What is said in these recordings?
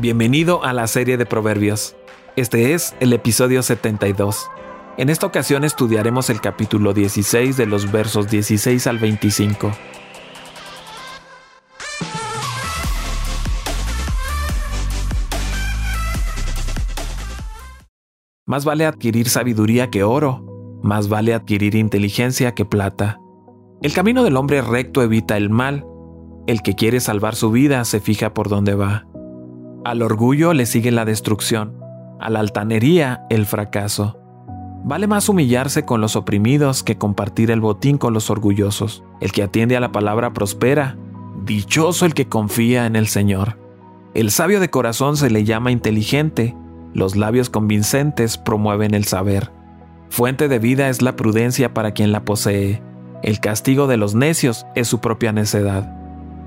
Bienvenido a la serie de Proverbios. Este es el episodio 72. En esta ocasión estudiaremos el capítulo 16 de los versos 16 al 25. Más vale adquirir sabiduría que oro, más vale adquirir inteligencia que plata. El camino del hombre recto evita el mal, el que quiere salvar su vida se fija por dónde va. Al orgullo le sigue la destrucción, a la altanería el fracaso. Vale más humillarse con los oprimidos que compartir el botín con los orgullosos. El que atiende a la palabra prospera. Dichoso el que confía en el Señor. El sabio de corazón se le llama inteligente. Los labios convincentes promueven el saber. Fuente de vida es la prudencia para quien la posee. El castigo de los necios es su propia necedad.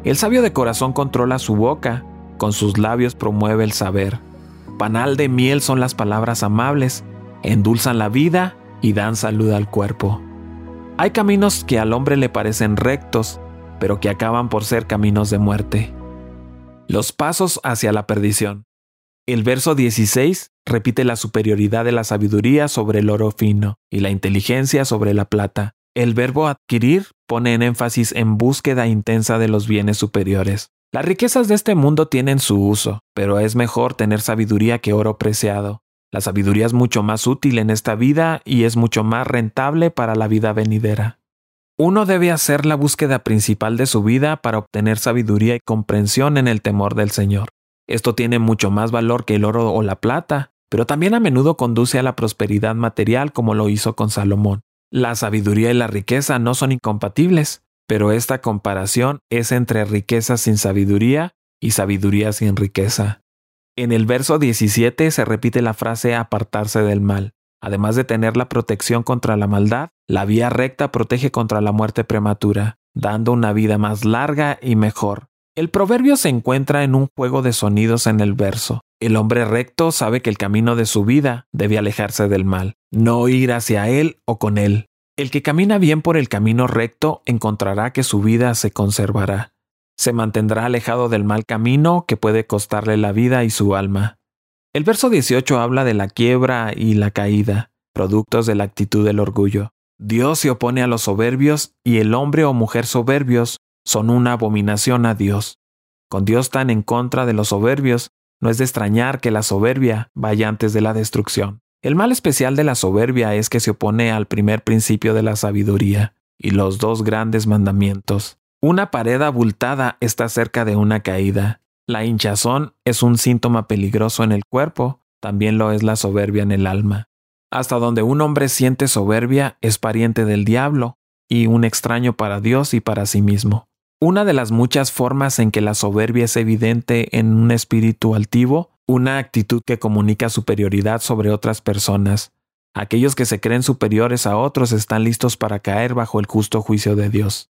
El sabio de corazón controla su boca, con sus labios promueve el saber. Panal de miel son las palabras amables, endulzan la vida y dan salud al cuerpo. Hay caminos que al hombre le parecen rectos, pero que acaban por ser caminos de muerte. Los pasos hacia la perdición. El verso 16 repite la superioridad de la sabiduría sobre el oro fino y la inteligencia sobre la plata. El verbo adquirir pone en énfasis en búsqueda intensa de los bienes superiores. Las riquezas de este mundo tienen su uso, pero es mejor tener sabiduría que oro preciado. La sabiduría es mucho más útil en esta vida y es mucho más rentable para la vida venidera. Uno debe hacer la búsqueda principal de su vida para obtener sabiduría y comprensión en el temor del Señor. Esto tiene mucho más valor que el oro o la plata, pero también a menudo conduce a la prosperidad material como lo hizo con Salomón. La sabiduría y la riqueza no son incompatibles, pero esta comparación es entre riqueza sin sabiduría y sabiduría sin riqueza. En el verso 17 se repite la frase apartarse del mal. Además de tener la protección contra la maldad, la vía recta protege contra la muerte prematura, dando una vida más larga y mejor. El proverbio se encuentra en un juego de sonidos en el verso. El hombre recto sabe que el camino de su vida debe alejarse del mal, no ir hacia él o con él. El que camina bien por el camino recto encontrará que su vida se conservará. Se mantendrá alejado del mal camino que puede costarle la vida y su alma. El verso 18 habla de la quiebra y la caída, productos de la actitud del orgullo. Dios se opone a los soberbios y el hombre o mujer soberbios son una abominación a Dios. Con Dios tan en contra de los soberbios, no es de extrañar que la soberbia vaya antes de la destrucción. El mal especial de la soberbia es que se opone al primer principio de la sabiduría y los dos grandes mandamientos. Una pared abultada está cerca de una caída. La hinchazón es un síntoma peligroso en el cuerpo, también lo es la soberbia en el alma. Hasta donde un hombre siente soberbia es pariente del diablo y un extraño para Dios y para sí mismo. Una de las muchas formas en que la soberbia es evidente en un espíritu altivo una actitud que comunica superioridad sobre otras personas. Aquellos que se creen superiores a otros están listos para caer bajo el justo juicio de Dios.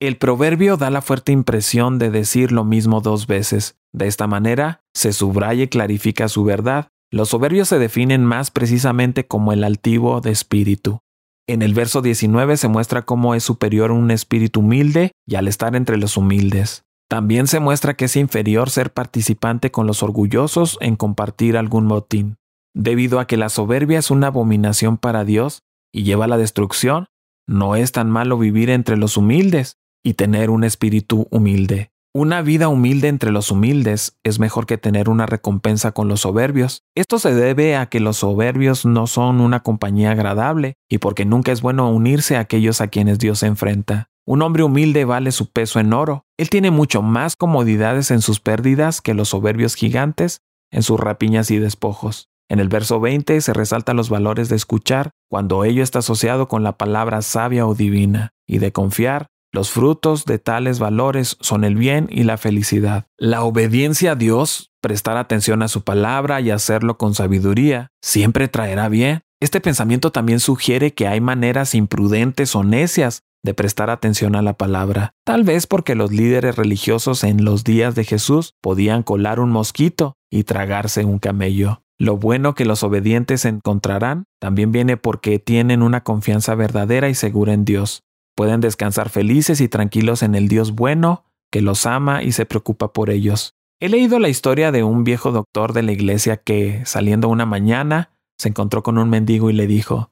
El proverbio da la fuerte impresión de decir lo mismo dos veces. De esta manera, se subraya y clarifica su verdad. Los soberbios se definen más precisamente como el altivo de espíritu. En el verso 19 se muestra cómo es superior un espíritu humilde y al estar entre los humildes. También se muestra que es inferior ser participante con los orgullosos en compartir algún motín. Debido a que la soberbia es una abominación para Dios y lleva a la destrucción, no es tan malo vivir entre los humildes y tener un espíritu humilde. Una vida humilde entre los humildes es mejor que tener una recompensa con los soberbios. Esto se debe a que los soberbios no son una compañía agradable y porque nunca es bueno unirse a aquellos a quienes Dios se enfrenta. Un hombre humilde vale su peso en oro. Él tiene mucho más comodidades en sus pérdidas que los soberbios gigantes en sus rapiñas y despojos. En el verso 20 se resaltan los valores de escuchar cuando ello está asociado con la palabra sabia o divina, y de confiar. Los frutos de tales valores son el bien y la felicidad. La obediencia a Dios, prestar atención a su palabra y hacerlo con sabiduría, siempre traerá bien. Este pensamiento también sugiere que hay maneras imprudentes o necias de prestar atención a la palabra, tal vez porque los líderes religiosos en los días de Jesús podían colar un mosquito y tragarse un camello. Lo bueno que los obedientes encontrarán también viene porque tienen una confianza verdadera y segura en Dios. Pueden descansar felices y tranquilos en el Dios bueno, que los ama y se preocupa por ellos. He leído la historia de un viejo doctor de la iglesia que, saliendo una mañana, se encontró con un mendigo y le dijo,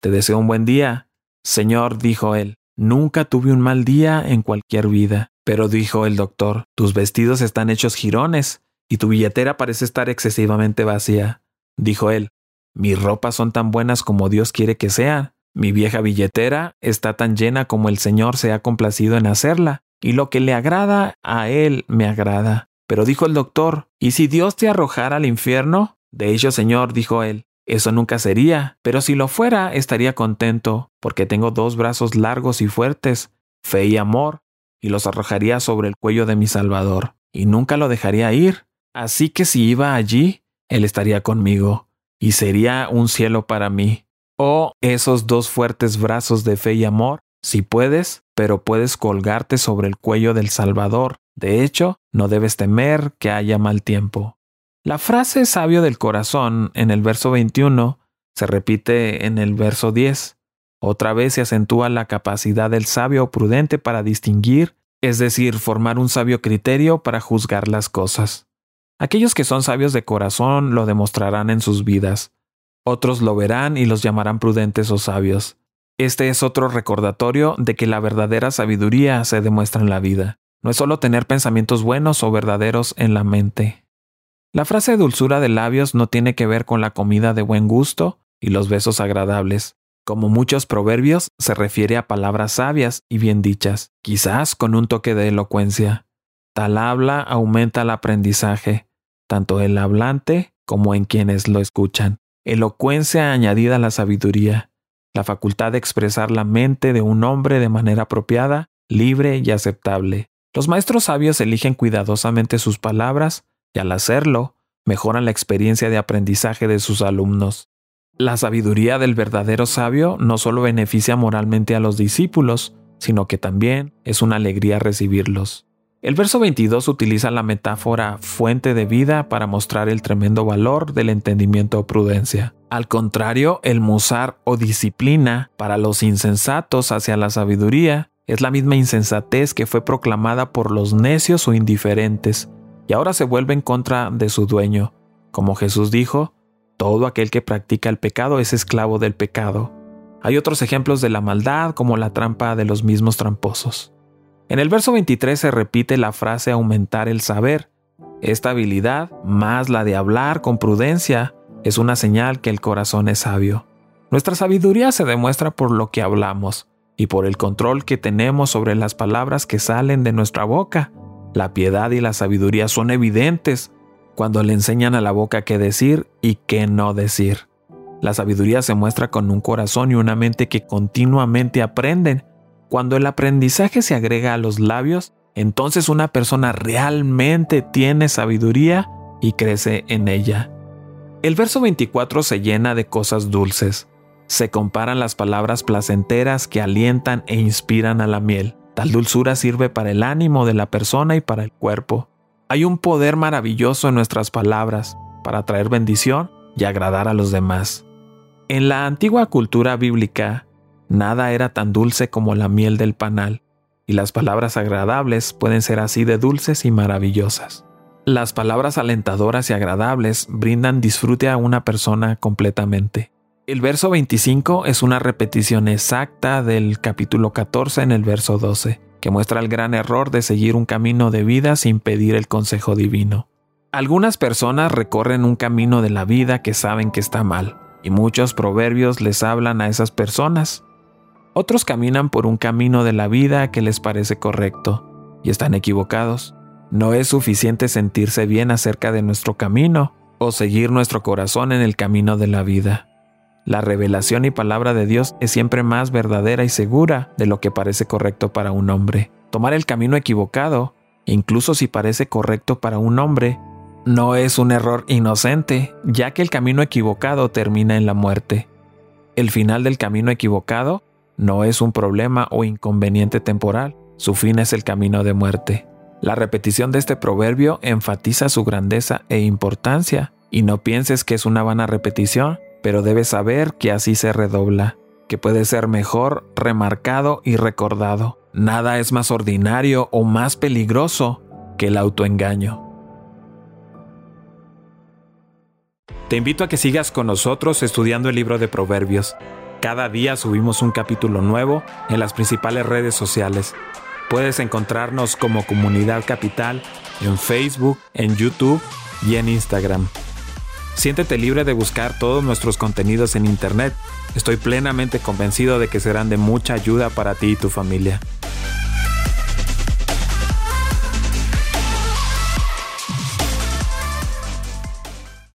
Te deseo un buen día. Señor, dijo él, nunca tuve un mal día en cualquier vida. Pero dijo el doctor, Tus vestidos están hechos jirones, y tu billetera parece estar excesivamente vacía. Dijo él, Mis ropas son tan buenas como Dios quiere que sean. Mi vieja billetera está tan llena como el Señor se ha complacido en hacerla, y lo que le agrada a Él me agrada. Pero dijo el doctor, ¿y si Dios te arrojara al infierno? De ello, Señor, dijo él, eso nunca sería, pero si lo fuera, estaría contento, porque tengo dos brazos largos y fuertes, fe y amor, y los arrojaría sobre el cuello de mi Salvador, y nunca lo dejaría ir. Así que si iba allí, Él estaría conmigo, y sería un cielo para mí. Oh, esos dos fuertes brazos de fe y amor, si puedes, pero puedes colgarte sobre el cuello del Salvador. De hecho, no debes temer que haya mal tiempo. La frase sabio del corazón en el verso 21 se repite en el verso 10. Otra vez se acentúa la capacidad del sabio prudente para distinguir, es decir, formar un sabio criterio para juzgar las cosas. Aquellos que son sabios de corazón lo demostrarán en sus vidas. Otros lo verán y los llamarán prudentes o sabios. Este es otro recordatorio de que la verdadera sabiduría se demuestra en la vida. No es solo tener pensamientos buenos o verdaderos en la mente. La frase dulzura de labios no tiene que ver con la comida de buen gusto y los besos agradables. Como muchos proverbios, se refiere a palabras sabias y bien dichas, quizás con un toque de elocuencia. Tal habla aumenta el aprendizaje, tanto el hablante como en quienes lo escuchan elocuencia añadida a la sabiduría, la facultad de expresar la mente de un hombre de manera apropiada, libre y aceptable. Los maestros sabios eligen cuidadosamente sus palabras y al hacerlo, mejoran la experiencia de aprendizaje de sus alumnos. La sabiduría del verdadero sabio no solo beneficia moralmente a los discípulos, sino que también es una alegría recibirlos. El verso 22 utiliza la metáfora fuente de vida para mostrar el tremendo valor del entendimiento o prudencia. Al contrario, el musar o disciplina para los insensatos hacia la sabiduría es la misma insensatez que fue proclamada por los necios o indiferentes, y ahora se vuelve en contra de su dueño. Como Jesús dijo, todo aquel que practica el pecado es esclavo del pecado. Hay otros ejemplos de la maldad como la trampa de los mismos tramposos. En el verso 23 se repite la frase aumentar el saber. Esta habilidad, más la de hablar con prudencia, es una señal que el corazón es sabio. Nuestra sabiduría se demuestra por lo que hablamos y por el control que tenemos sobre las palabras que salen de nuestra boca. La piedad y la sabiduría son evidentes cuando le enseñan a la boca qué decir y qué no decir. La sabiduría se muestra con un corazón y una mente que continuamente aprenden cuando el aprendizaje se agrega a los labios, entonces una persona realmente tiene sabiduría y crece en ella. El verso 24 se llena de cosas dulces. Se comparan las palabras placenteras que alientan e inspiran a la miel. Tal dulzura sirve para el ánimo de la persona y para el cuerpo. Hay un poder maravilloso en nuestras palabras para traer bendición y agradar a los demás. En la antigua cultura bíblica, Nada era tan dulce como la miel del panal, y las palabras agradables pueden ser así de dulces y maravillosas. Las palabras alentadoras y agradables brindan disfrute a una persona completamente. El verso 25 es una repetición exacta del capítulo 14 en el verso 12, que muestra el gran error de seguir un camino de vida sin pedir el consejo divino. Algunas personas recorren un camino de la vida que saben que está mal, y muchos proverbios les hablan a esas personas, otros caminan por un camino de la vida que les parece correcto y están equivocados. No es suficiente sentirse bien acerca de nuestro camino o seguir nuestro corazón en el camino de la vida. La revelación y palabra de Dios es siempre más verdadera y segura de lo que parece correcto para un hombre. Tomar el camino equivocado, incluso si parece correcto para un hombre, no es un error inocente, ya que el camino equivocado termina en la muerte. El final del camino equivocado no es un problema o inconveniente temporal, su fin es el camino de muerte. La repetición de este proverbio enfatiza su grandeza e importancia, y no pienses que es una vana repetición, pero debes saber que así se redobla, que puede ser mejor remarcado y recordado. Nada es más ordinario o más peligroso que el autoengaño. Te invito a que sigas con nosotros estudiando el libro de Proverbios. Cada día subimos un capítulo nuevo en las principales redes sociales. Puedes encontrarnos como Comunidad Capital en Facebook, en YouTube y en Instagram. Siéntete libre de buscar todos nuestros contenidos en Internet. Estoy plenamente convencido de que serán de mucha ayuda para ti y tu familia.